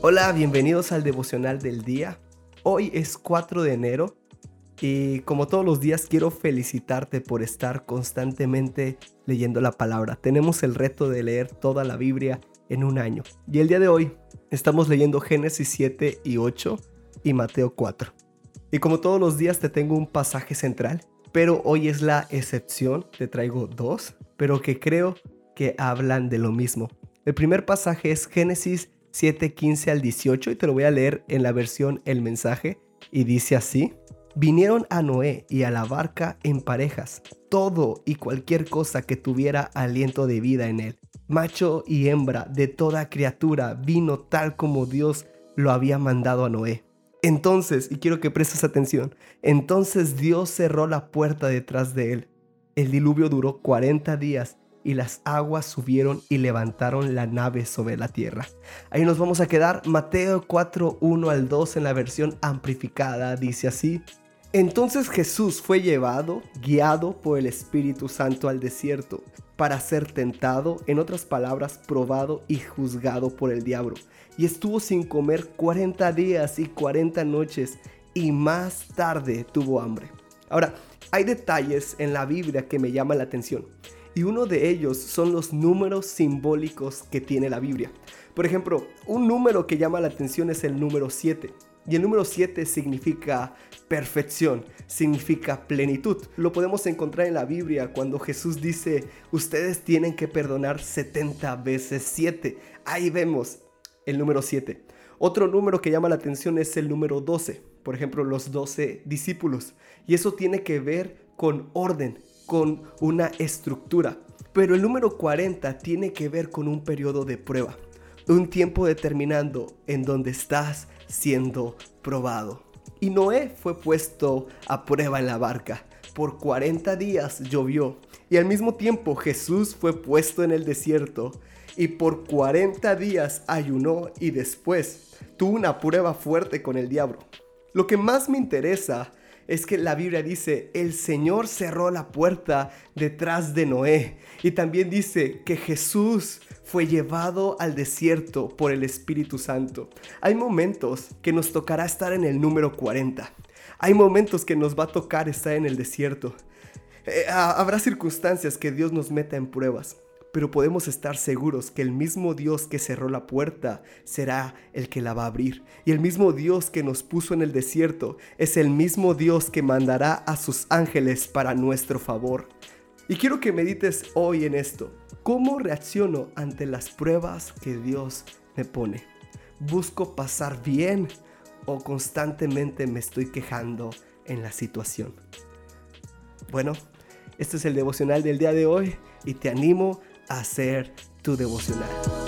Hola, bienvenidos al devocional del día. Hoy es 4 de enero y como todos los días quiero felicitarte por estar constantemente leyendo la palabra. Tenemos el reto de leer toda la Biblia en un año. Y el día de hoy estamos leyendo Génesis 7 y 8 y Mateo 4. Y como todos los días te tengo un pasaje central, pero hoy es la excepción. Te traigo dos, pero que creo que hablan de lo mismo. El primer pasaje es Génesis 7, 15 al 18 y te lo voy a leer en la versión El mensaje y dice así. Vinieron a Noé y a la barca en parejas, todo y cualquier cosa que tuviera aliento de vida en él. Macho y hembra de toda criatura vino tal como Dios lo había mandado a Noé. Entonces, y quiero que prestes atención, entonces Dios cerró la puerta detrás de él. El diluvio duró 40 días y las aguas subieron y levantaron la nave sobre la tierra. Ahí nos vamos a quedar. Mateo 4, 1 al 2 en la versión amplificada dice así. Entonces Jesús fue llevado, guiado por el Espíritu Santo al desierto, para ser tentado, en otras palabras, probado y juzgado por el diablo. Y estuvo sin comer 40 días y 40 noches, y más tarde tuvo hambre. Ahora, hay detalles en la Biblia que me llaman la atención y uno de ellos son los números simbólicos que tiene la Biblia. Por ejemplo, un número que llama la atención es el número 7. Y el número 7 significa perfección, significa plenitud. Lo podemos encontrar en la Biblia cuando Jesús dice, ustedes tienen que perdonar 70 veces 7. Ahí vemos el número 7. Otro número que llama la atención es el número 12. Por ejemplo, los 12 discípulos. Y eso tiene que ver con orden, con una estructura. Pero el número 40 tiene que ver con un periodo de prueba, un tiempo determinando en donde estás siendo probado. Y Noé fue puesto a prueba en la barca. Por 40 días llovió y al mismo tiempo Jesús fue puesto en el desierto y por 40 días ayunó y después tuvo una prueba fuerte con el diablo. Lo que más me interesa es que la Biblia dice, el Señor cerró la puerta detrás de Noé. Y también dice que Jesús fue llevado al desierto por el Espíritu Santo. Hay momentos que nos tocará estar en el número 40. Hay momentos que nos va a tocar estar en el desierto. Eh, habrá circunstancias que Dios nos meta en pruebas pero podemos estar seguros que el mismo Dios que cerró la puerta será el que la va a abrir. Y el mismo Dios que nos puso en el desierto es el mismo Dios que mandará a sus ángeles para nuestro favor. Y quiero que medites hoy en esto. ¿Cómo reacciono ante las pruebas que Dios me pone? ¿Busco pasar bien o constantemente me estoy quejando en la situación? Bueno, este es el devocional del día de hoy y te animo hacer tu devocional.